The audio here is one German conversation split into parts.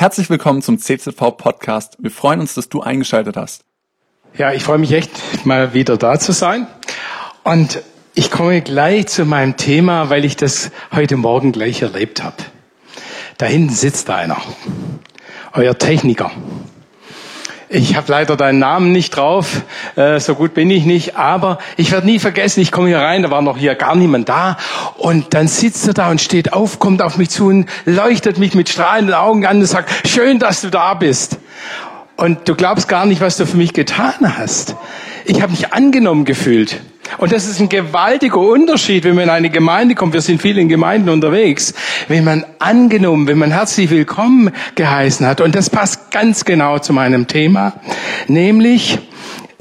Herzlich willkommen zum CZV Podcast. Wir freuen uns, dass du eingeschaltet hast. Ja, ich freue mich echt, mal wieder da zu sein. Und ich komme gleich zu meinem Thema, weil ich das heute Morgen gleich erlebt habe. Da hinten sitzt einer, euer Techniker. Ich habe leider deinen Namen nicht drauf, äh, so gut bin ich nicht, aber ich werde nie vergessen, ich komme hier rein, da war noch hier gar niemand da und dann sitzt er da und steht auf, kommt auf mich zu und leuchtet mich mit strahlenden Augen an und sagt, schön, dass du da bist. Und du glaubst gar nicht, was du für mich getan hast. Ich habe mich angenommen gefühlt. Und das ist ein gewaltiger Unterschied, wenn man in eine Gemeinde kommt. Wir sind viel in Gemeinden unterwegs. Wenn man angenommen, wenn man herzlich willkommen geheißen hat. Und das passt ganz genau zu meinem Thema. Nämlich,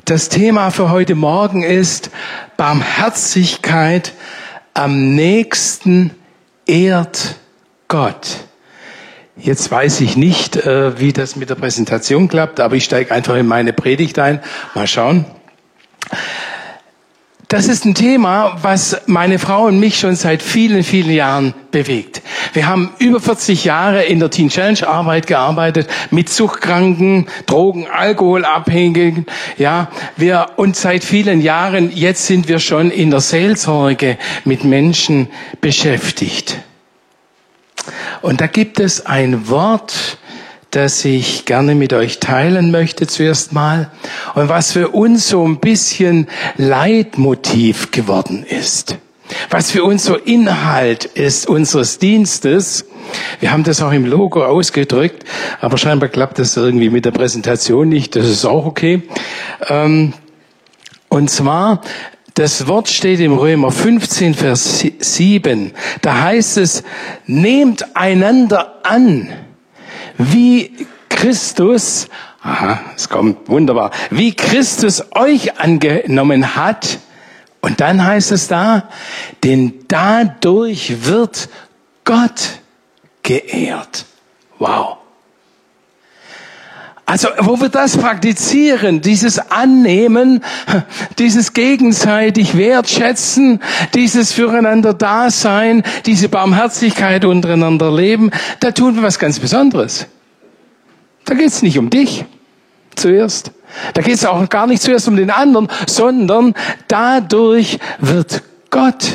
das Thema für heute Morgen ist Barmherzigkeit am nächsten ehrt Gott. Jetzt weiß ich nicht, äh, wie das mit der Präsentation klappt, aber ich steige einfach in meine Predigt ein. Mal schauen. Das ist ein Thema, was meine Frau und mich schon seit vielen, vielen Jahren bewegt. Wir haben über 40 Jahre in der Teen Challenge Arbeit gearbeitet mit Suchtkranken, Drogen, Alkoholabhängigen. Ja, wir und seit vielen Jahren jetzt sind wir schon in der Seelsorge mit Menschen beschäftigt. Und da gibt es ein Wort, das ich gerne mit euch teilen möchte zuerst mal und was für uns so ein bisschen Leitmotiv geworden ist. Was für uns so Inhalt ist unseres Dienstes. Wir haben das auch im Logo ausgedrückt, aber scheinbar klappt das irgendwie mit der Präsentation nicht. Das ist auch okay. Ähm, und zwar, das Wort steht im Römer 15, Vers 7. Da heißt es, nehmt einander an wie Christus, aha, es kommt wunderbar, wie Christus euch angenommen hat. Und dann heißt es da, denn dadurch wird Gott geehrt. Wow. Also, wo wir das praktizieren, dieses Annehmen, dieses gegenseitig Wertschätzen, dieses Füreinander Dasein, diese Barmherzigkeit untereinander leben, da tun wir was ganz Besonderes. Da geht's nicht um dich zuerst. Da geht's auch gar nicht zuerst um den anderen, sondern dadurch wird Gott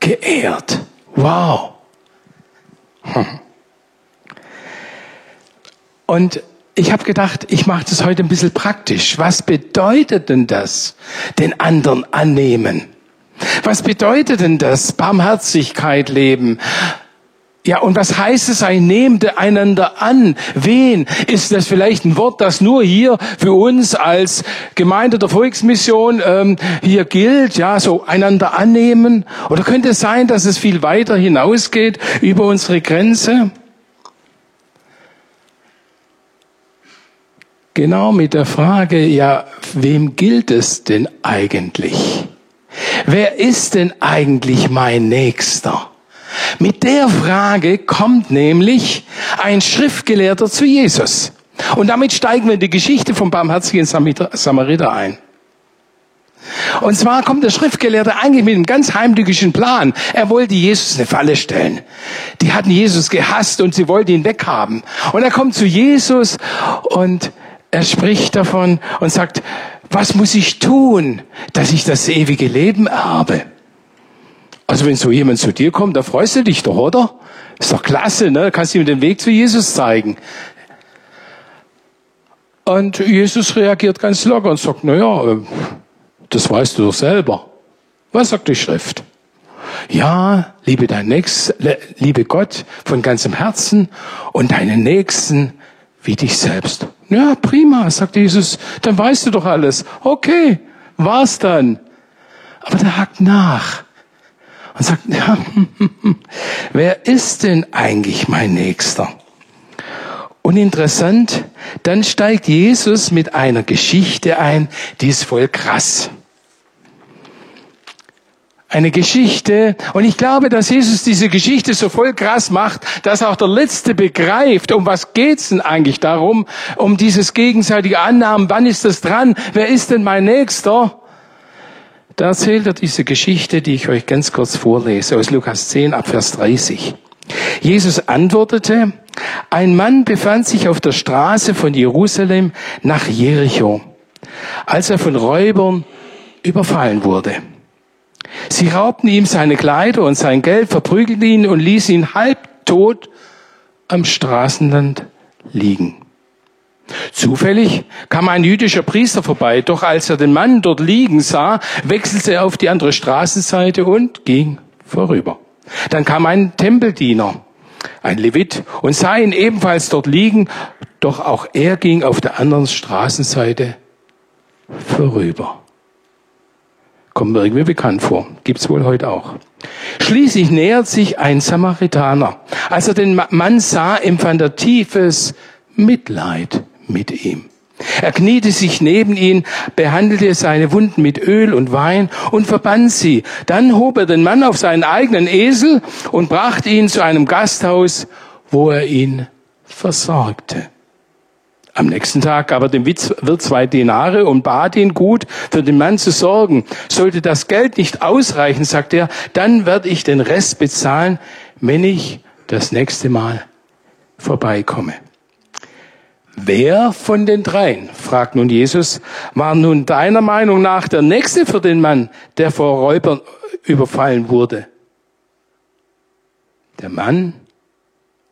geehrt. Wow. Hm. Und ich habe gedacht, ich mache das heute ein bisschen praktisch. Was bedeutet denn das, den anderen annehmen? Was bedeutet denn das, Barmherzigkeit leben? Ja, und was heißt es ein Nehmte einander an? Wen? Ist das vielleicht ein Wort, das nur hier für uns als Gemeinde der Volksmission ähm, hier gilt? Ja, so einander annehmen? Oder könnte es sein, dass es viel weiter hinausgeht über unsere Grenze? Genau mit der Frage, ja, wem gilt es denn eigentlich? Wer ist denn eigentlich mein Nächster? Mit der Frage kommt nämlich ein Schriftgelehrter zu Jesus. Und damit steigen wir in die Geschichte vom barmherzigen Samariter ein. Und zwar kommt der Schriftgelehrte eigentlich mit einem ganz heimtückischen Plan. Er wollte Jesus eine Falle stellen. Die hatten Jesus gehasst und sie wollten ihn weghaben. Und er kommt zu Jesus und er spricht davon und sagt, was muss ich tun, dass ich das ewige Leben erbe? Also wenn so jemand zu dir kommt, da freust du dich doch, oder? Ist doch klasse, ne? Kannst du ihm den Weg zu Jesus zeigen. Und Jesus reagiert ganz locker und sagt, na ja, das weißt du doch selber. Was sagt die Schrift? Ja, liebe dein Nächsten, liebe Gott von ganzem Herzen und deinen Nächsten wie dich selbst. Ja, prima, sagt Jesus, dann weißt du doch alles. Okay, war's dann. Aber der hakt nach und sagt, ja, wer ist denn eigentlich mein Nächster? Und interessant, dann steigt Jesus mit einer Geschichte ein, die ist voll krass eine Geschichte. Und ich glaube, dass Jesus diese Geschichte so voll krass macht, dass auch der Letzte begreift, um was geht's denn eigentlich darum, um dieses gegenseitige Annahmen, wann ist das dran, wer ist denn mein Nächster? Da erzählt er diese Geschichte, die ich euch ganz kurz vorlese, aus Lukas 10 ab Vers 30. Jesus antwortete, ein Mann befand sich auf der Straße von Jerusalem nach Jericho, als er von Räubern überfallen wurde. Sie raubten ihm seine Kleider und sein Geld, verprügelten ihn und ließen ihn halbtot am Straßenland liegen. Zufällig kam ein jüdischer Priester vorbei, doch als er den Mann dort liegen sah, wechselte er auf die andere Straßenseite und ging vorüber. Dann kam ein Tempeldiener, ein Levit, und sah ihn ebenfalls dort liegen, doch auch er ging auf der anderen Straßenseite vorüber. Kommt mir irgendwie bekannt vor. Gibt's wohl heute auch. Schließlich nähert sich ein Samaritaner. Als er den Mann sah, empfand er tiefes Mitleid mit ihm. Er kniete sich neben ihn, behandelte seine Wunden mit Öl und Wein und verband sie. Dann hob er den Mann auf seinen eigenen Esel und brachte ihn zu einem Gasthaus, wo er ihn versorgte. Am nächsten Tag gab er dem Wirt zwei Denare und bat ihn gut, für den Mann zu sorgen. Sollte das Geld nicht ausreichen, sagt er, dann werde ich den Rest bezahlen, wenn ich das nächste Mal vorbeikomme. Wer von den dreien, fragt nun Jesus, war nun deiner Meinung nach der Nächste für den Mann, der vor Räubern überfallen wurde? Der Mann,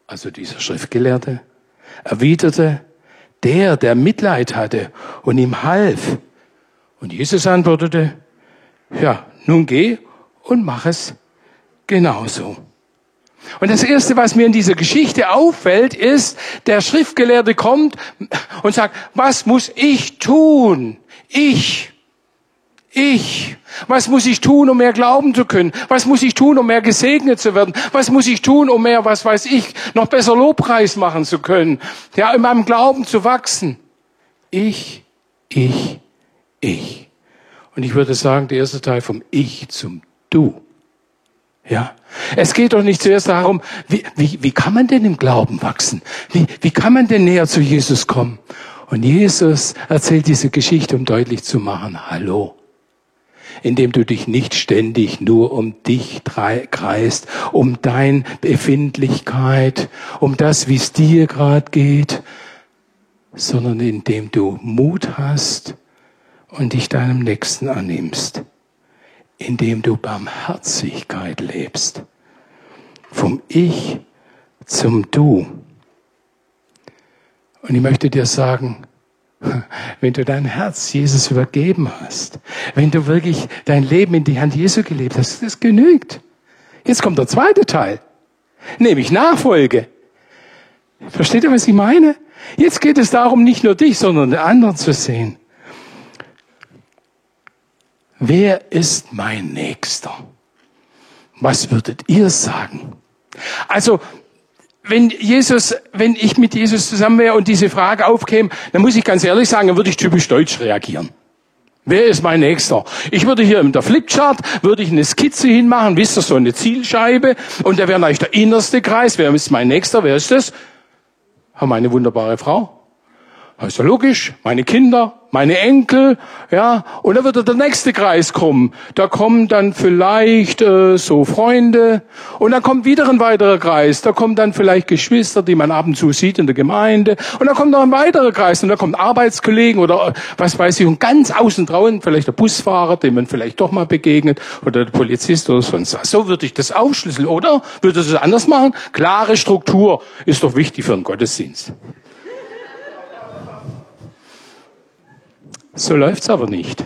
also dieser Schriftgelehrte, erwiderte, der, der Mitleid hatte und ihm half. Und Jesus antwortete, ja, nun geh und mach es genauso. Und das Erste, was mir in dieser Geschichte auffällt, ist, der Schriftgelehrte kommt und sagt, was muss ich tun? Ich. Ich. Was muss ich tun, um mehr glauben zu können? Was muss ich tun, um mehr gesegnet zu werden? Was muss ich tun, um mehr, was weiß ich, noch besser Lobpreis machen zu können? Ja, in meinem Glauben zu wachsen. Ich, ich, ich. Und ich würde sagen, der erste Teil vom Ich zum Du. Ja. Es geht doch nicht zuerst darum, wie, wie, wie kann man denn im Glauben wachsen? Wie, wie kann man denn näher zu Jesus kommen? Und Jesus erzählt diese Geschichte, um deutlich zu machen, hallo indem du dich nicht ständig nur um dich kreist, um dein Befindlichkeit, um das, wie es dir gerade geht, sondern indem du Mut hast und dich deinem Nächsten annimmst, indem du Barmherzigkeit lebst, vom Ich zum Du. Und ich möchte dir sagen, wenn du dein Herz Jesus übergeben hast, wenn du wirklich dein Leben in die Hand Jesu gelebt hast, das genügt. Jetzt kommt der zweite Teil, nämlich Nachfolge. Versteht ihr, was ich meine? Jetzt geht es darum, nicht nur dich, sondern den anderen zu sehen. Wer ist mein Nächster? Was würdet ihr sagen? Also, wenn Jesus, wenn ich mit Jesus zusammen wäre und diese Frage aufkäme, dann muss ich ganz ehrlich sagen, dann würde ich typisch deutsch reagieren. Wer ist mein Nächster? Ich würde hier in der Flipchart, würde ich eine Skizze hinmachen, wisst ihr, so eine Zielscheibe, und da wäre eigentlich der innerste Kreis. Wer ist mein Nächster? Wer ist das? Meine wunderbare Frau. Ist ja logisch. Meine Kinder, meine Enkel, ja, und dann wird der nächste Kreis kommen. Da kommen dann vielleicht äh, so Freunde und dann kommt wieder ein weiterer Kreis. Da kommen dann vielleicht Geschwister, die man ab und zu sieht in der Gemeinde und dann kommt noch ein weiterer Kreis und da kommen Arbeitskollegen oder äh, was weiß ich und ganz außen draußen vielleicht der Busfahrer, dem man vielleicht doch mal begegnet oder der Polizist oder sonst was. So würde ich das aufschlüsseln, oder? Würde es anders machen? Klare Struktur ist doch wichtig für einen Gottesdienst. So läuft's aber nicht.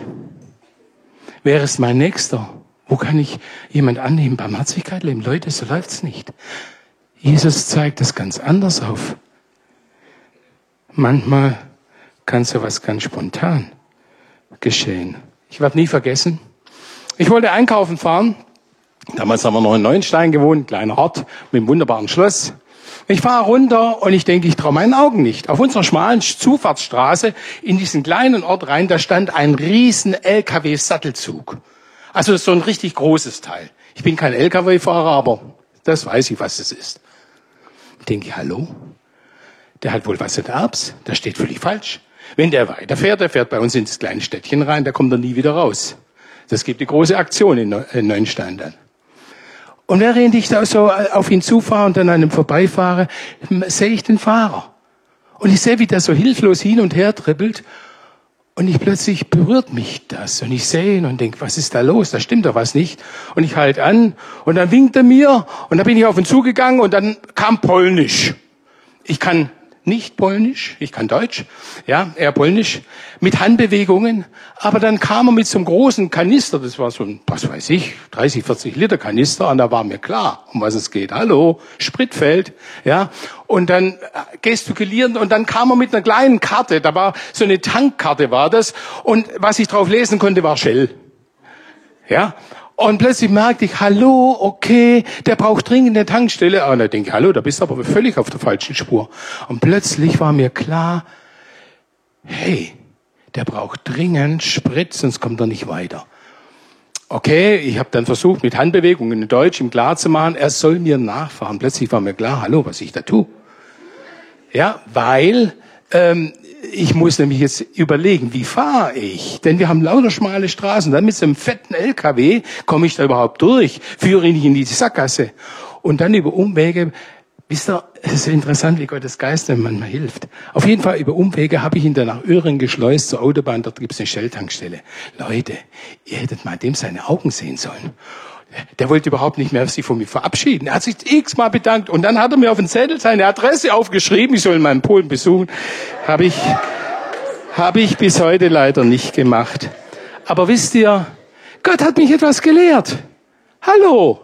Wer ist mein Nächster? Wo kann ich jemand annehmen? Barmherzigkeit leben? Leute, so läuft's nicht. Jesus zeigt es ganz anders auf. Manchmal kann sowas ganz spontan geschehen. Ich werde nie vergessen. Ich wollte einkaufen fahren. Damals haben wir noch in Neuenstein gewohnt, kleiner Ort mit einem wunderbaren Schloss. Ich fahre runter und ich denke, ich traue meinen Augen nicht. Auf unserer schmalen Zufahrtsstraße in diesen kleinen Ort rein, da stand ein riesen LKW-Sattelzug. Also so ein richtig großes Teil. Ich bin kein LKW-Fahrer, aber das weiß ich, was es ist. Ich denke, hallo? Der hat wohl was in Erbs. Der steht völlig falsch. Wenn der weiterfährt, der fährt bei uns ins kleine Städtchen rein, da kommt er nie wieder raus. Das gibt die große Aktion in Neuenstein dann. Und während ich da so auf ihn zufahre und an ihm vorbeifahre, sehe ich den Fahrer. Und ich sehe, wie der so hilflos hin und her trippelt. Und ich plötzlich berührt mich das. Und ich sehe ihn und denke, was ist da los? Da stimmt doch was nicht. Und ich halte an und dann winkt er mir und dann bin ich auf ihn zugegangen und dann kam Polnisch. Ich kann nicht Polnisch, ich kann Deutsch, ja, eher Polnisch, mit Handbewegungen. Aber dann kam er mit so einem großen Kanister, das war so ein, was weiß ich, 30, 40 Liter Kanister, und da war mir klar, um was es geht. Hallo, Spritfeld, ja. Und dann äh, gestikulierend, und dann kam er mit einer kleinen Karte, da war so eine Tankkarte war das, und was ich drauf lesen konnte, war Shell. Ja, und plötzlich merkte ich, hallo, okay, der braucht dringend eine Tankstelle. Und da denke ich, hallo, da bist du aber völlig auf der falschen Spur. Und plötzlich war mir klar, hey, der braucht dringend Sprit, sonst kommt er nicht weiter. Okay, ich habe dann versucht, mit Handbewegungen in Deutsch ihm klar zu machen, er soll mir nachfahren. Plötzlich war mir klar, hallo, was ich da tue. Ja, weil ähm, ich muss nämlich jetzt überlegen, wie fahre ich? Denn wir haben lauter schmale Straßen. Dann mit so einem fetten LKW komme ich da überhaupt durch, führe ihn nicht in die Sackgasse. Und dann über Umwege, wisst ihr, es ist interessant, wie Gottes Geist einem manchmal hilft. Auf jeden Fall über Umwege habe ich ihn dann nach Öhren geschleust zur Autobahn, dort gibt es eine Shell-Tankstelle. Leute, ihr hättet mal dem seine Augen sehen sollen. Der wollte überhaupt nicht mehr sich von mir verabschieden. Er hat sich x-mal bedankt und dann hat er mir auf den Zettel seine Adresse aufgeschrieben. Ich soll in Polen besuchen. Habe ich, habe ich bis heute leider nicht gemacht. Aber wisst ihr, Gott hat mich etwas gelehrt. Hallo,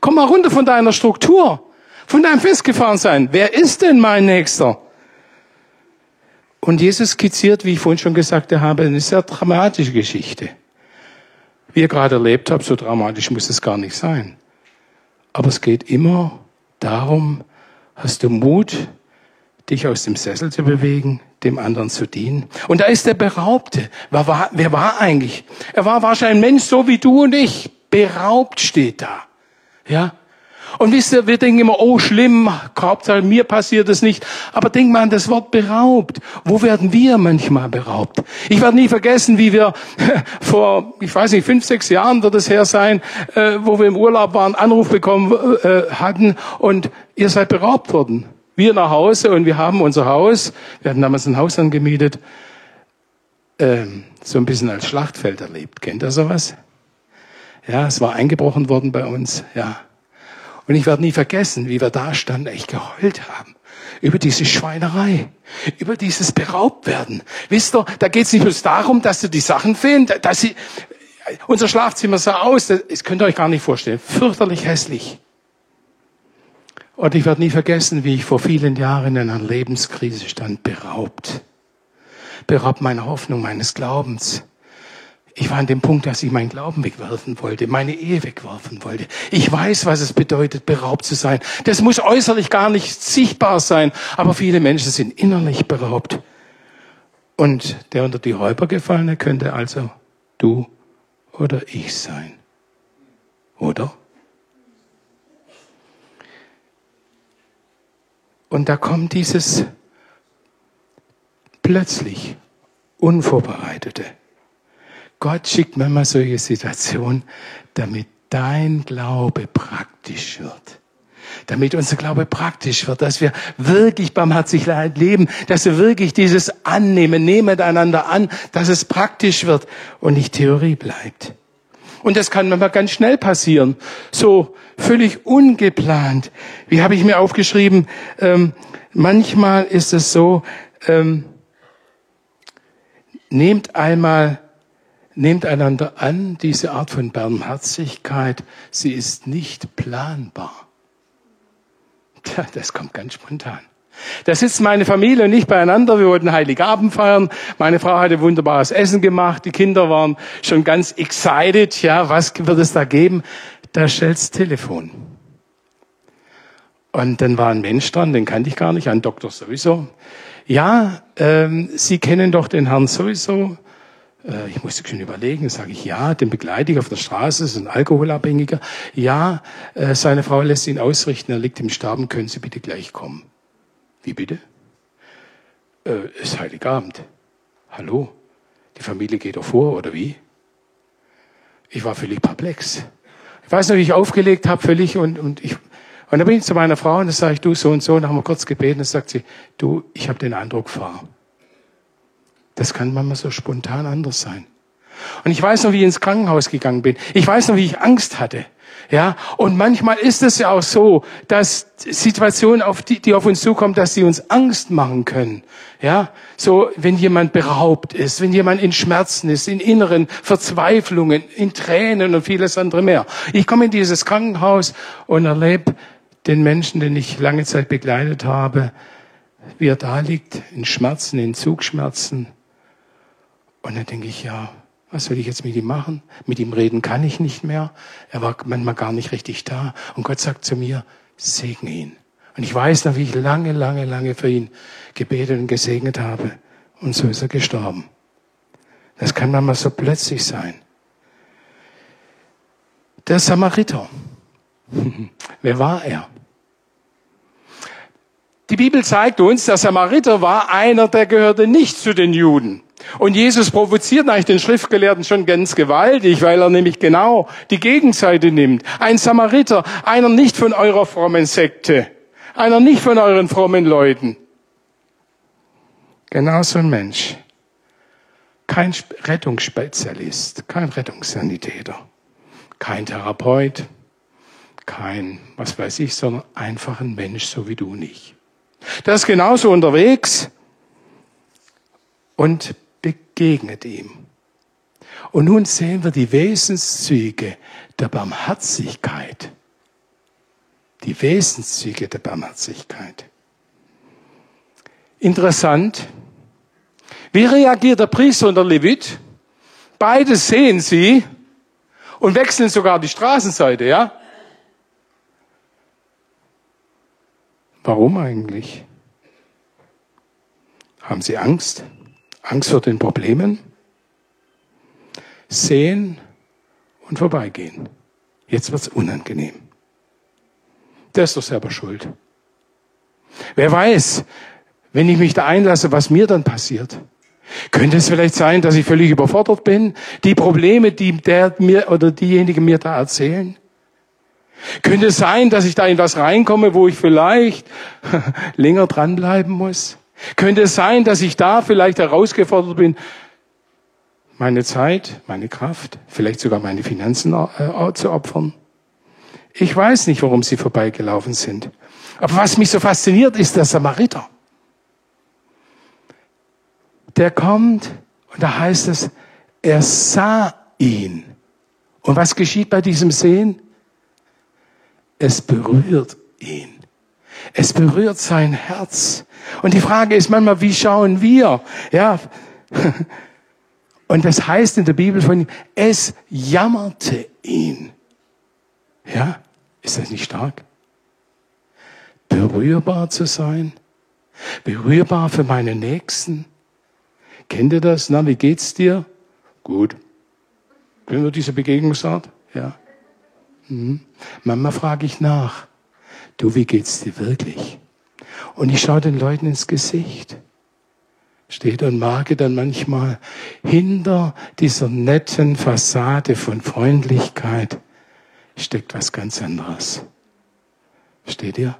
komm mal runter von deiner Struktur, von deinem Festgefahrensein. Wer ist denn mein Nächster? Und Jesus skizziert, wie ich vorhin schon gesagt habe, eine sehr dramatische Geschichte wie ihr gerade erlebt habt, so dramatisch muss es gar nicht sein. Aber es geht immer darum, hast du Mut, dich aus dem Sessel zu bewegen, dem anderen zu dienen. Und da ist der Beraubte. Wer war, wer war eigentlich? Er war wahrscheinlich ein Mensch so wie du und ich. Beraubt steht da. Ja? Und wisst ihr, wir denken immer, oh schlimm, Hauptsache mir passiert es nicht. Aber denk mal an das Wort beraubt. Wo werden wir manchmal beraubt? Ich werde nie vergessen, wie wir vor, ich weiß nicht, fünf, sechs Jahren wird es her sein, äh, wo wir im Urlaub waren, Anruf bekommen äh, hatten und ihr seid beraubt worden. Wir nach Hause und wir haben unser Haus, wir hatten damals ein Haus angemietet, ähm, so ein bisschen als Schlachtfeld erlebt. Kennt ihr sowas? Ja, es war eingebrochen worden bei uns, ja. Und ich werde nie vergessen, wie wir da standen, echt geheult haben. Über diese Schweinerei, über dieses Beraubtwerden. Wisst ihr, da geht es nicht bloß darum, dass dir die Sachen fehlen, dass sie, unser Schlafzimmer sah aus, das könnt ihr euch gar nicht vorstellen, fürchterlich hässlich. Und ich werde nie vergessen, wie ich vor vielen Jahren in einer Lebenskrise stand, beraubt. Beraubt meiner Hoffnung, meines Glaubens. Ich war an dem Punkt, dass ich meinen Glauben wegwerfen wollte, meine Ehe wegwerfen wollte. Ich weiß, was es bedeutet, beraubt zu sein. Das muss äußerlich gar nicht sichtbar sein, aber viele Menschen sind innerlich beraubt. Und der unter die Räuber gefallene könnte also du oder ich sein. Oder? Und da kommt dieses plötzlich Unvorbereitete. Gott schickt manchmal solche Situationen, damit dein Glaube praktisch wird. Damit unser Glaube praktisch wird, dass wir wirklich Barmherzigkeit leben, dass wir wirklich dieses Annehmen, nehmen einander an, dass es praktisch wird und nicht Theorie bleibt. Und das kann manchmal ganz schnell passieren, so völlig ungeplant. Wie habe ich mir aufgeschrieben? Ähm, manchmal ist es so, ähm, nehmt einmal Nehmt einander an, diese Art von Barmherzigkeit, sie ist nicht planbar. Tja, das kommt ganz spontan. Da sitzt meine Familie und ich beieinander. Wir wollten Heiligabend feiern. Meine Frau hatte wunderbares Essen gemacht. Die Kinder waren schon ganz excited. Ja, was wird es da geben? Da stellt's Telefon. Und dann war ein Mensch dran, den kannte ich gar nicht, ein Doktor sowieso. Ja, ähm, Sie kennen doch den Herrn sowieso. Äh, ich musste schon überlegen, sage ich, ja, den begleite ich auf der Straße, ist ein Alkoholabhängiger. Ja, äh, seine Frau lässt ihn ausrichten, er liegt im Sterben, können Sie bitte gleich kommen. Wie bitte? Äh, ist Heiligabend. Hallo? Die Familie geht doch vor, oder wie? Ich war völlig perplex. weiß noch, wie ich aufgelegt habe, völlig und, und ich, und dann bin ich zu meiner Frau und dann sage ich, du, so und so, und dann haben wir kurz gebeten, und dann sagt sie, du, ich habe den Eindruck, fahr. Das kann manchmal so spontan anders sein. Und ich weiß noch, wie ich ins Krankenhaus gegangen bin. Ich weiß noch, wie ich Angst hatte. Ja, und manchmal ist es ja auch so, dass Situationen, auf die, die auf uns zukommen, dass sie uns Angst machen können. Ja, so, wenn jemand beraubt ist, wenn jemand in Schmerzen ist, in inneren Verzweiflungen, in Tränen und vieles andere mehr. Ich komme in dieses Krankenhaus und erlebe den Menschen, den ich lange Zeit begleitet habe, wie er da liegt, in Schmerzen, in Zugschmerzen. Und dann denke ich, ja, was soll ich jetzt mit ihm machen? Mit ihm reden kann ich nicht mehr. Er war manchmal gar nicht richtig da. Und Gott sagt zu mir, segne ihn. Und ich weiß noch, wie ich lange, lange, lange für ihn gebetet und gesegnet habe. Und so ist er gestorben. Das kann manchmal so plötzlich sein. Der Samariter. Wer war er? Die Bibel zeigt uns, der Samariter war einer, der gehörte nicht zu den Juden. Und Jesus provoziert eigentlich den Schriftgelehrten schon ganz gewaltig, weil er nämlich genau die Gegenseite nimmt. Ein Samariter, einer nicht von eurer frommen Sekte, einer nicht von euren frommen Leuten. Genau so ein Mensch. Kein Rettungsspezialist, kein Rettungssanitäter, kein Therapeut, kein, was weiß ich, sondern einfach ein Mensch, so wie du nicht. Der ist genauso unterwegs und begegnet ihm. Und nun sehen wir die Wesenszüge der Barmherzigkeit. Die Wesenszüge der Barmherzigkeit. Interessant. Wie reagiert der Priester und der Levit? Beide sehen sie und wechseln sogar die Straßenseite, ja? Warum eigentlich? Haben sie Angst? Angst vor den Problemen, sehen und vorbeigehen. Jetzt wird's unangenehm. Der ist doch selber schuld. Wer weiß, wenn ich mich da einlasse, was mir dann passiert. Könnte es vielleicht sein, dass ich völlig überfordert bin? Die Probleme, die der mir oder diejenigen mir da erzählen? Könnte es sein, dass ich da in was reinkomme, wo ich vielleicht länger dranbleiben muss? Könnte es sein, dass ich da vielleicht herausgefordert bin, meine Zeit, meine Kraft, vielleicht sogar meine Finanzen äh, zu opfern? Ich weiß nicht, warum sie vorbeigelaufen sind. Aber was mich so fasziniert, ist der Samariter. Der kommt und da heißt es, er sah ihn. Und was geschieht bei diesem Sehen? Es berührt ihn. Es berührt sein Herz. Und die Frage ist manchmal, wie schauen wir? Ja. Und das heißt in der Bibel von ihm, es jammerte ihn. Ja, ist das nicht stark? Berührbar zu sein, berührbar für meine Nächsten. Kennt ihr das? Na, wie geht's dir? Gut. Kennen wir diese Begegnungsart? Ja. Hm. Manchmal frage ich nach. Du, wie geht's dir wirklich? Und ich schaue den Leuten ins Gesicht. Steht und merke dann manchmal, hinter dieser netten Fassade von Freundlichkeit steckt was ganz anderes. Steht ihr?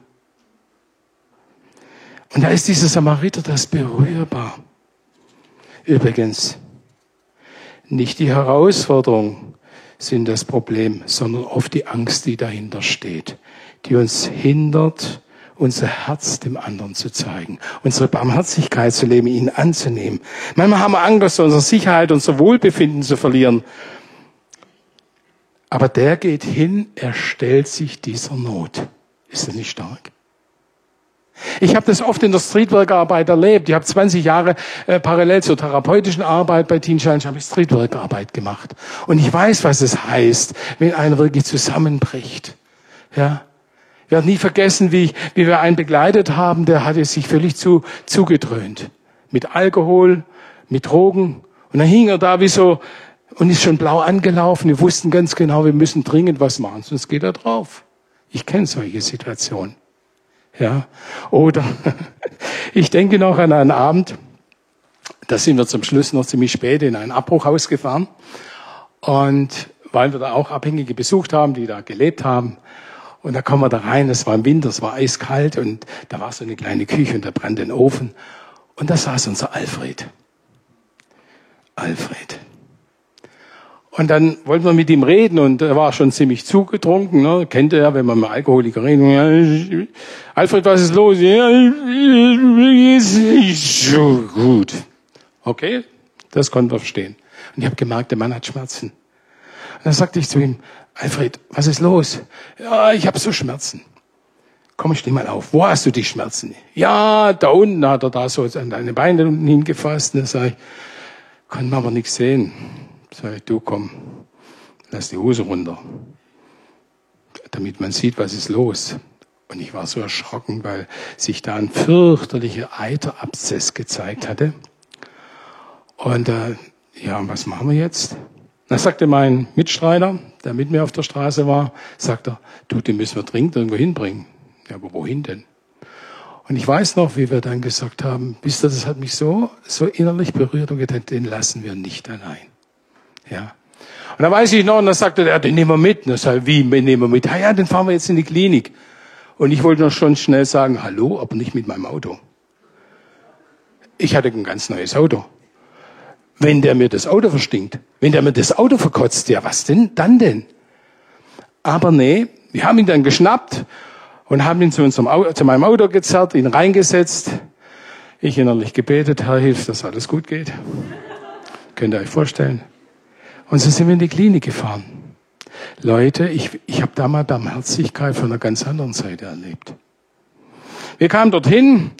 Und da ist dieser Samariter, das berührbar. Übrigens, nicht die Herausforderung sind das Problem, sondern oft die Angst, die dahinter steht, die uns hindert, unser Herz dem anderen zu zeigen, unsere Barmherzigkeit zu leben, ihn anzunehmen. Manchmal haben wir Angst, unsere Sicherheit, unser Wohlbefinden zu verlieren. Aber der geht hin, er stellt sich dieser Not. Ist das nicht stark? Ich habe das oft in der Streetwork-Arbeit erlebt. Ich habe 20 Jahre äh, parallel zur therapeutischen Arbeit bei Teen Challenge habe ich Streetwork-Arbeit gemacht. Und ich weiß, was es heißt, wenn einer wirklich zusammenbricht. Ja, ich werde nie vergessen, wie, wie wir einen begleitet haben, der hatte sich völlig zu, zugedröhnt. Mit Alkohol, mit Drogen. Und dann hing er da wie so und ist schon blau angelaufen. Wir wussten ganz genau, wir müssen dringend was machen, sonst geht er drauf. Ich kenne solche Situationen. Ja. Oder ich denke noch an einen Abend, da sind wir zum Schluss noch ziemlich spät in ein Abbruchhaus gefahren. Und weil wir da auch Abhängige besucht haben, die da gelebt haben. Und da kommen wir da rein, es war im Winter, es war eiskalt und da war so eine kleine Küche und da brannte ein Ofen. Und da saß unser Alfred. Alfred. Und dann wollten wir mit ihm reden und er war schon ziemlich zugetrunken. Ne? Kennt er, wenn man mit Alkoholiker redet. Ja, Alfred, was ist los? Ja, ist nicht so gut. Okay, das konnten wir verstehen. Und ich habe gemerkt, der Mann hat Schmerzen. Und dann sagte ich zu ihm, Alfred, was ist los? Ja, ich habe so Schmerzen. Komm, steh mal auf. Wo hast du die Schmerzen? Ja, da unten hat er da so an deine Beine hingefasst. Und dann sage ich, konnte man aber nichts sehen. Sag ich, du komm, lass die Hose runter, damit man sieht, was ist los. Und ich war so erschrocken, weil sich da ein fürchterlicher Eiterabszess gezeigt hatte. Und äh, ja, was machen wir jetzt? Dann sagte mein Mitstreiter, der mit mir auf der Straße war, sagt er, du, den müssen wir dringend irgendwo hinbringen. Ja, aber wohin denn? Und ich weiß noch, wie wir dann gesagt haben, wisst ihr, das hat mich so, so innerlich berührt und gedacht, den lassen wir nicht allein. Ja. Und dann weiß ich noch, und dann sagte er, den nehmen wir mit. Und dann ich, wie, den nehmen wir mit? Ja, ja, den fahren wir jetzt in die Klinik. Und ich wollte noch schon schnell sagen, hallo, aber nicht mit meinem Auto. Ich hatte ein ganz neues Auto. Wenn der mir das Auto verstinkt, wenn der mir das Auto verkotzt, ja, was denn, dann denn? Aber nee, wir haben ihn dann geschnappt und haben ihn zu, unserem Auto, zu meinem Auto gezerrt, ihn reingesetzt. Ich innerlich gebetet, Herr, hilf, dass alles gut geht. Könnt ihr euch vorstellen? Und so sind wir in die Klinik gefahren. Leute, ich, ich habe da mal Barmherzigkeit von einer ganz anderen Seite erlebt. Wir kamen dorthin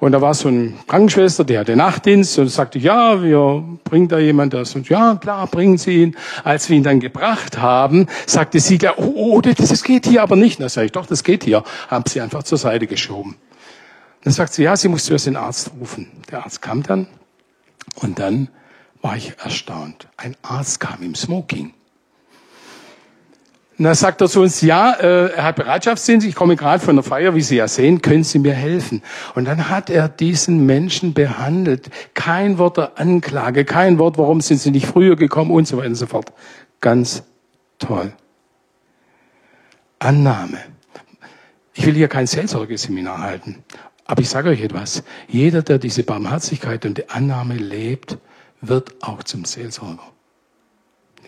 und da war so eine Krankenschwester, die hatte Nachtdienst und sagte, ja, wir bringen da jemand das. Und ja, klar, bringen Sie ihn. Als wir ihn dann gebracht haben, sagte sie, oh, oh, das, das geht hier aber nicht. Da sage ich, doch, das geht hier. Haben sie einfach zur Seite geschoben. Dann sagt sie, ja, sie muss zuerst den Arzt rufen. Der Arzt kam dann und dann war ich erstaunt. Ein Arzt kam im Smoking. Und dann sagt er zu uns, ja, äh, er hat Bereitschaftsdienst, ich komme gerade von der Feier, wie Sie ja sehen, können Sie mir helfen? Und dann hat er diesen Menschen behandelt. Kein Wort der Anklage, kein Wort, warum sind Sie nicht früher gekommen und so weiter und so fort. Ganz toll. Annahme. Ich will hier kein Seelsorgeseminar halten, aber ich sage euch etwas. Jeder, der diese Barmherzigkeit und die Annahme lebt, wird auch zum Seelsorger.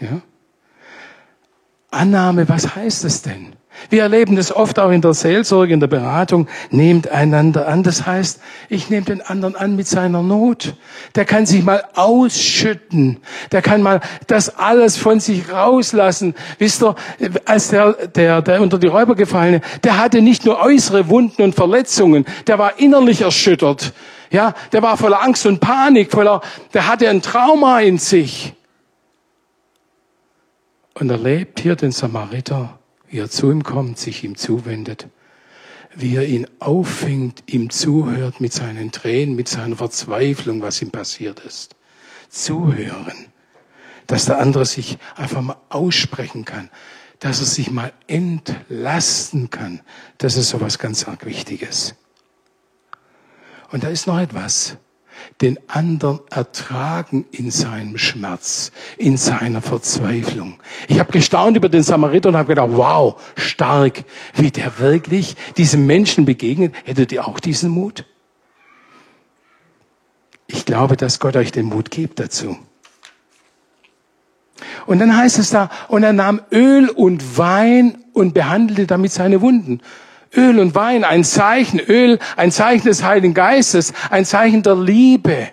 Ja? Annahme, was heißt es denn? Wir erleben das oft auch in der Seelsorge, in der Beratung. Nehmt einander an. Das heißt, ich nehme den anderen an mit seiner Not. Der kann sich mal ausschütten. Der kann mal das alles von sich rauslassen. Wisst ihr, als der, der, der unter die Räuber gefallene, der hatte nicht nur äußere Wunden und Verletzungen. Der war innerlich erschüttert. Ja, der war voller Angst und Panik, voller, der hatte ein Trauma in sich. Und er lebt hier den Samariter, wie er zu ihm kommt, sich ihm zuwendet, wie er ihn auffängt, ihm zuhört mit seinen Tränen, mit seiner Verzweiflung, was ihm passiert ist. Zuhören, dass der andere sich einfach mal aussprechen kann, dass er sich mal entlasten kann. Das ist sowas ganz arg Wichtiges. Und da ist noch etwas. Den anderen ertragen in seinem Schmerz, in seiner Verzweiflung. Ich habe gestaunt über den Samariter und habe gedacht, wow, stark, wie der wirklich diesem Menschen begegnet. Hättet ihr auch diesen Mut? Ich glaube, dass Gott euch den Mut gibt dazu. Und dann heißt es da, und er nahm Öl und Wein und behandelte damit seine Wunden. Öl und Wein, ein Zeichen, Öl, ein Zeichen des Heiligen Geistes, ein Zeichen der Liebe.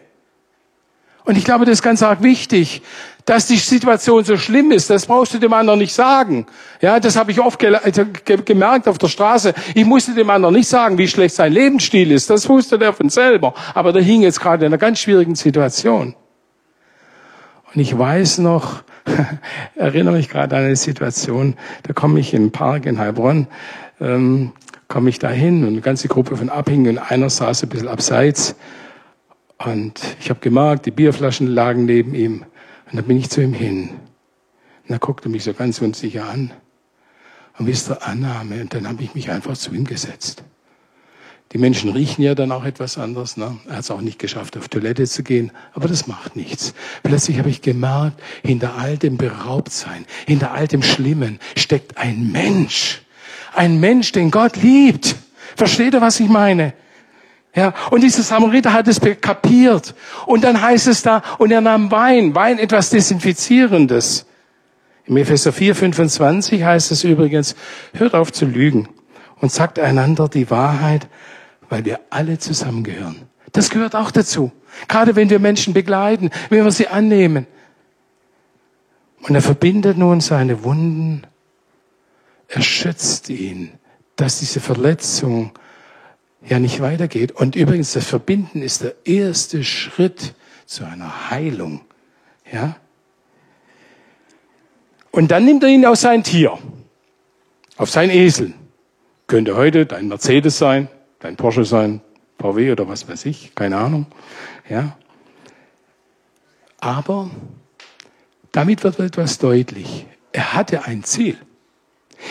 Und ich glaube, das ist ganz arg wichtig, dass die Situation so schlimm ist. Das brauchst du dem anderen nicht sagen. Ja, das habe ich oft ge ge gemerkt auf der Straße. Ich musste dem anderen nicht sagen, wie schlecht sein Lebensstil ist. Das wusste der von selber. Aber der hing jetzt gerade in einer ganz schwierigen Situation. Und ich weiß noch, erinnere mich gerade an eine Situation, da komme ich im Park in Heilbronn, ähm, komme ich da hin und eine ganze Gruppe von Abhängigen und einer saß ein bisschen abseits und ich habe gemerkt, die Bierflaschen lagen neben ihm und dann bin ich zu ihm hin. Und er guckte mich so ganz unsicher an und wisst ihr, Annahme und dann habe ich mich einfach zu ihm gesetzt. Die Menschen riechen ja dann auch etwas anders. Ne? Er hat es auch nicht geschafft, auf Toilette zu gehen, aber das macht nichts. Plötzlich habe ich gemerkt, hinter all dem Beraubtsein, hinter all dem Schlimmen steckt ein Mensch. Ein Mensch, den Gott liebt. Versteht ihr, was ich meine? Ja, und dieser Samariter hat es kapiert. Und dann heißt es da, und er nahm Wein, Wein etwas Desinfizierendes. Im Epheser 4, 25 heißt es übrigens, hört auf zu lügen und sagt einander die Wahrheit, weil wir alle zusammengehören. Das gehört auch dazu. Gerade wenn wir Menschen begleiten, wenn wir sie annehmen. Und er verbindet nun seine Wunden. Er schützt ihn, dass diese Verletzung ja nicht weitergeht. Und übrigens, das Verbinden ist der erste Schritt zu einer Heilung. Ja? Und dann nimmt er ihn auf sein Tier, auf sein Esel. Könnte heute dein Mercedes sein, dein Porsche sein, VW oder was weiß ich, keine Ahnung. Ja. Aber damit wird etwas deutlich. Er hatte ein Ziel.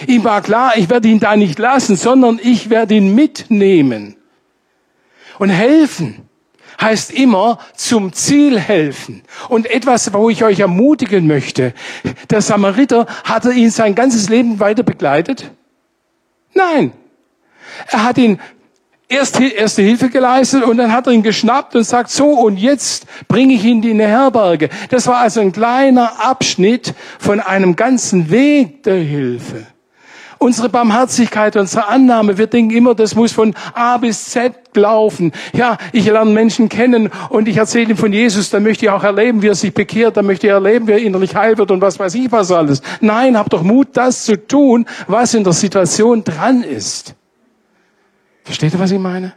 Ihm war klar, ich werde ihn da nicht lassen, sondern ich werde ihn mitnehmen. Und helfen heißt immer zum Ziel helfen. Und etwas, wo ich euch ermutigen möchte. Der Samariter, hat er ihn sein ganzes Leben weiter begleitet? Nein. Er hat ihn erst erste Hilfe geleistet und dann hat er ihn geschnappt und sagt, so und jetzt bringe ich ihn in eine Herberge. Das war also ein kleiner Abschnitt von einem ganzen Weg der Hilfe. Unsere Barmherzigkeit, unsere Annahme, wir denken immer, das muss von A bis Z laufen. Ja, ich lerne Menschen kennen und ich erzähle ihm von Jesus, dann möchte ich auch erleben, wie er sich bekehrt, dann möchte ich erleben, wie er innerlich heil wird und was weiß ich was alles. Nein, hab doch Mut, das zu tun, was in der Situation dran ist. Versteht ihr, was ich meine?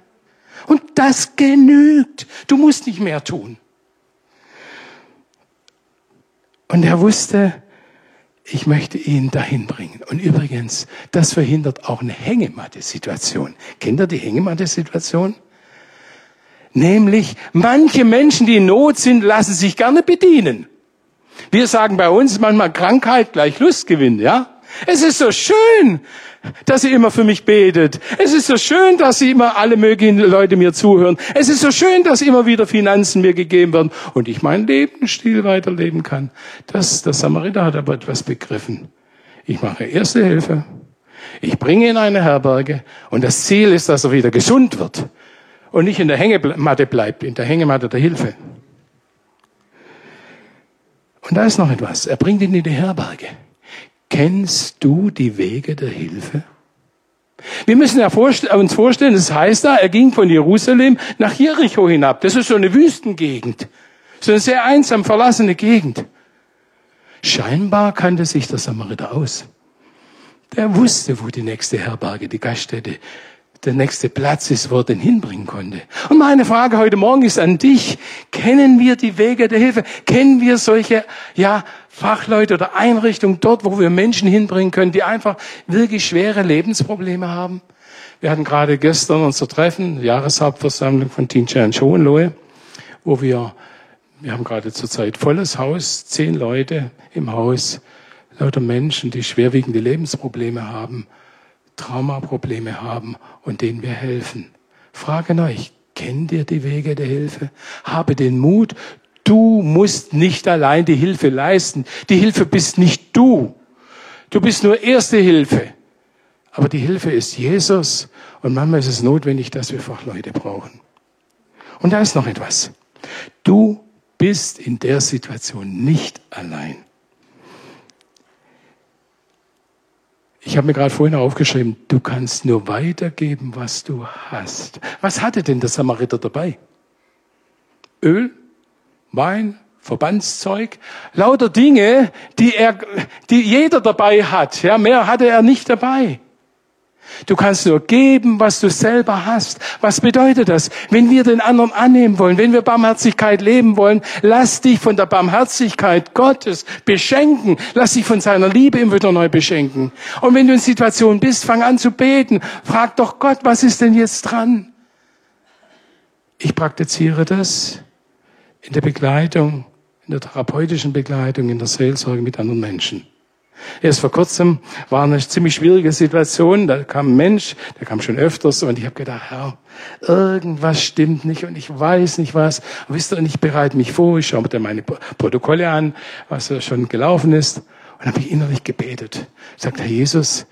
Und das genügt. Du musst nicht mehr tun. Und er wusste, ich möchte ihn dahin bringen. Und übrigens, das verhindert auch eine Hängematte-Situation. Kennt ihr die Hängematte-Situation? Nämlich, manche Menschen, die in Not sind, lassen sich gerne bedienen. Wir sagen bei uns manchmal Krankheit gleich Lustgewinn, ja? Es ist so schön, dass ihr immer für mich betet. Es ist so schön, dass sie immer alle möglichen Leute mir zuhören. Es ist so schön, dass immer wieder Finanzen mir gegeben werden und ich meinen Lebensstil weiterleben kann. Das, der Samariter hat aber etwas begriffen. Ich mache erste Hilfe. Ich bringe ihn in eine Herberge und das Ziel ist, dass er wieder gesund wird und nicht in der Hängematte bleibt, in der Hängematte der Hilfe. Und da ist noch etwas. Er bringt ihn in die Herberge. Kennst du die Wege der Hilfe? Wir müssen uns vorstellen, das heißt da, er ging von Jerusalem nach Jericho hinab. Das ist so eine Wüstengegend. So eine sehr einsam verlassene Gegend. Scheinbar kannte sich der Samariter aus. Der wusste, wo die nächste Herberge, die Gaststätte, der nächste Platz ist, wo er den hinbringen konnte. Und meine Frage heute Morgen ist an dich. Kennen wir die Wege der Hilfe? Kennen wir solche, ja, Fachleute oder Einrichtungen dort, wo wir Menschen hinbringen können, die einfach wirklich schwere Lebensprobleme haben? Wir hatten gerade gestern unser Treffen, Jahreshauptversammlung von Teen Challenge Hohenlohe, wo wir, wir haben gerade zurzeit volles Haus, zehn Leute im Haus, lauter Menschen, die schwerwiegende Lebensprobleme haben. Traumaprobleme haben und denen wir helfen. Frage euch, kennt ihr die Wege der Hilfe? Habe den Mut, du musst nicht allein die Hilfe leisten. Die Hilfe bist nicht du. Du bist nur erste Hilfe. Aber die Hilfe ist Jesus und manchmal ist es notwendig, dass wir Fachleute brauchen. Und da ist noch etwas. Du bist in der Situation nicht allein. Ich habe mir gerade vorhin aufgeschrieben, du kannst nur weitergeben, was du hast. Was hatte denn der Samariter dabei? Öl, Wein, Verbandszeug, lauter Dinge, die er, die jeder dabei hat. Ja, mehr hatte er nicht dabei. Du kannst nur geben, was du selber hast. Was bedeutet das? Wenn wir den anderen annehmen wollen, wenn wir Barmherzigkeit leben wollen, lass dich von der Barmherzigkeit Gottes beschenken. Lass dich von seiner Liebe immer wieder neu beschenken. Und wenn du in Situationen bist, fang an zu beten. Frag doch Gott, was ist denn jetzt dran? Ich praktiziere das in der Begleitung, in der therapeutischen Begleitung, in der Seelsorge mit anderen Menschen. Erst vor kurzem war eine ziemlich schwierige Situation. Da kam ein Mensch, der kam schon öfters und ich habe gedacht, Herr, irgendwas stimmt nicht und ich weiß nicht was. Und wisst ihr, und ich bereite mich vor, ich schaue mir meine Protokolle an, was da schon gelaufen ist. Und habe ich innerlich gebetet. Sagt Herr Jesus,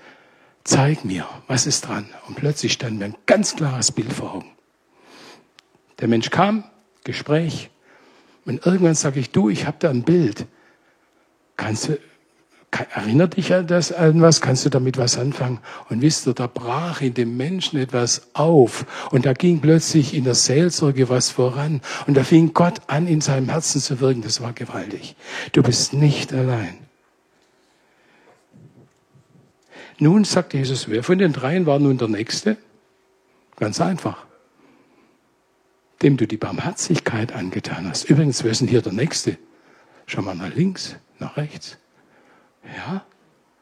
zeig mir, was ist dran. Und plötzlich stand mir ein ganz klares Bild vor Augen. Der Mensch kam, Gespräch, und irgendwann sage ich, du, ich habe da ein Bild. Kannst du, erinnert dich an das an was? Kannst du damit was anfangen? Und wisst ihr, da brach in dem Menschen etwas auf. Und da ging plötzlich in der Seelsorge was voran. Und da fing Gott an, in seinem Herzen zu wirken. Das war gewaltig. Du bist nicht allein. Nun sagt Jesus, wer von den dreien war nun der Nächste? Ganz einfach. Dem du die Barmherzigkeit angetan hast. Übrigens, wer ist denn hier der Nächste? Schau mal nach links, nach rechts. Ja?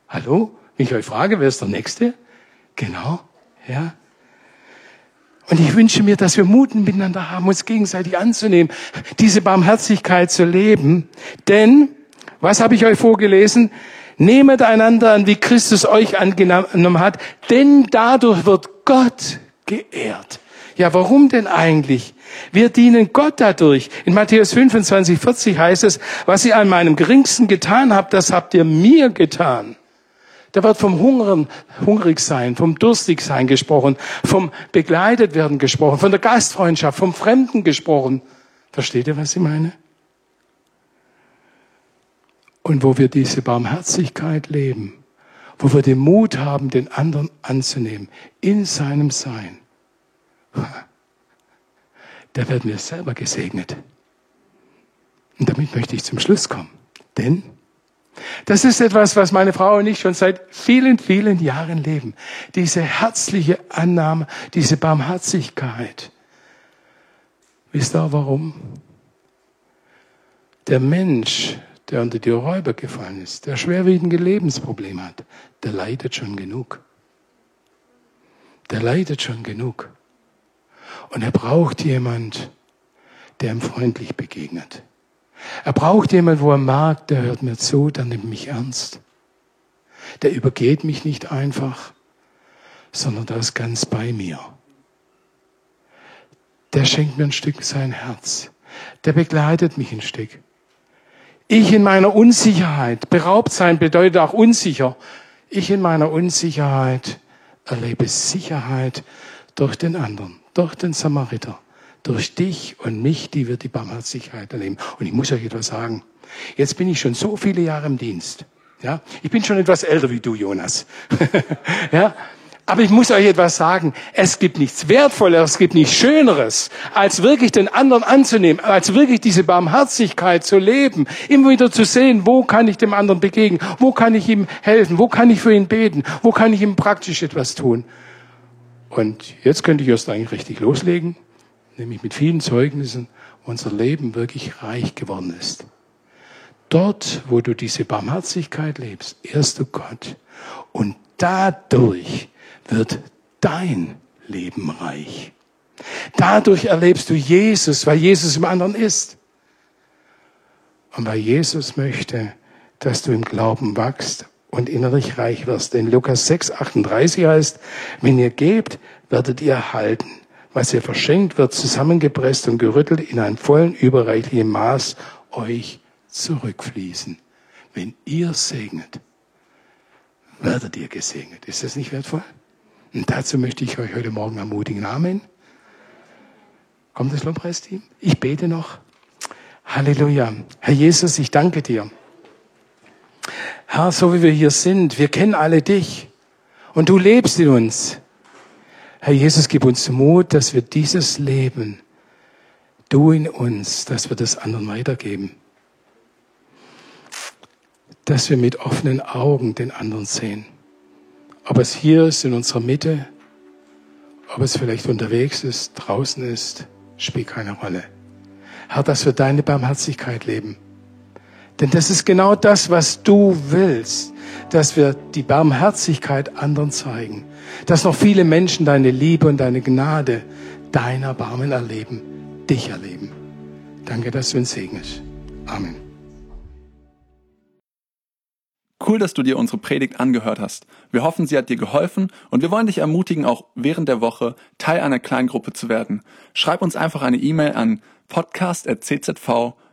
Hallo? Wenn ich euch frage, wer ist der Nächste? Genau. Ja? Und ich wünsche mir, dass wir Mut miteinander haben, uns gegenseitig anzunehmen, diese Barmherzigkeit zu leben. Denn, was habe ich euch vorgelesen? Nehmet einander an, wie Christus euch angenommen hat, denn dadurch wird Gott geehrt. Ja, warum denn eigentlich? Wir dienen Gott dadurch. In Matthäus 25, 40 heißt es, was ihr an meinem Geringsten getan habt, das habt ihr mir getan. Da wird vom Hungern, hungrig sein, vom durstig sein gesprochen, vom begleitet werden gesprochen, von der Gastfreundschaft, vom Fremden gesprochen. Versteht ihr, was ich meine? Und wo wir diese Barmherzigkeit leben, wo wir den Mut haben, den anderen anzunehmen, in seinem Sein, da werden wir selber gesegnet. Und damit möchte ich zum Schluss kommen. Denn das ist etwas, was meine Frau und ich schon seit vielen, vielen Jahren leben. Diese herzliche Annahme, diese Barmherzigkeit. Wisst ihr warum? Der Mensch, der unter die Räuber gefallen ist, der schwerwiegende Lebensprobleme hat, der leidet schon genug. Der leidet schon genug. Und er braucht jemand, der ihm freundlich begegnet. Er braucht jemand, wo er mag, der hört mir zu, der nimmt mich ernst. Der übergeht mich nicht einfach, sondern der ist ganz bei mir. Der schenkt mir ein Stück sein Herz. Der begleitet mich ein Stück. Ich in meiner Unsicherheit, beraubt sein bedeutet auch unsicher. Ich in meiner Unsicherheit erlebe Sicherheit durch den anderen durch den Samariter, durch dich und mich, die wir die Barmherzigkeit erleben. Und ich muss euch etwas sagen. Jetzt bin ich schon so viele Jahre im Dienst. Ja, ich bin schon etwas älter wie du, Jonas. ja, aber ich muss euch etwas sagen. Es gibt nichts Wertvolleres, es gibt nichts Schöneres, als wirklich den anderen anzunehmen, als wirklich diese Barmherzigkeit zu leben, immer wieder zu sehen, wo kann ich dem anderen begegnen, wo kann ich ihm helfen, wo kann ich für ihn beten, wo kann ich ihm praktisch etwas tun. Und jetzt könnte ich erst eigentlich richtig loslegen, nämlich mit vielen Zeugnissen, unser Leben wirklich reich geworden ist. Dort, wo du diese Barmherzigkeit lebst, ehrst du Gott. Und dadurch wird dein Leben reich. Dadurch erlebst du Jesus, weil Jesus im anderen ist. Und weil Jesus möchte, dass du im Glauben wachst und innerlich reich wirst. In Lukas 6, 38 heißt, wenn ihr gebt, werdet ihr erhalten. Was ihr verschenkt, wird zusammengepresst und gerüttelt in einem vollen, überreichlichen Maß euch zurückfließen. Wenn ihr segnet, werdet ihr gesegnet. Ist das nicht wertvoll? Und dazu möchte ich euch heute Morgen ermutigen. Amen. Kommt das Lobpreisteam? Ich bete noch. Halleluja. Herr Jesus, ich danke dir Herr, so wie wir hier sind, wir kennen alle dich und du lebst in uns. Herr Jesus, gib uns Mut, dass wir dieses Leben, du in uns, dass wir das anderen weitergeben. Dass wir mit offenen Augen den anderen sehen. Ob es hier ist, in unserer Mitte, ob es vielleicht unterwegs ist, draußen ist, spielt keine Rolle. Herr, dass wir deine Barmherzigkeit leben denn das ist genau das, was du willst, dass wir die Barmherzigkeit anderen zeigen, dass noch viele Menschen deine Liebe und deine Gnade, dein Erbarmen erleben, dich erleben. Danke, dass du uns segnest. Amen. Cool, dass du dir unsere Predigt angehört hast. Wir hoffen, sie hat dir geholfen und wir wollen dich ermutigen, auch während der Woche Teil einer Kleingruppe zu werden. Schreib uns einfach eine E-Mail an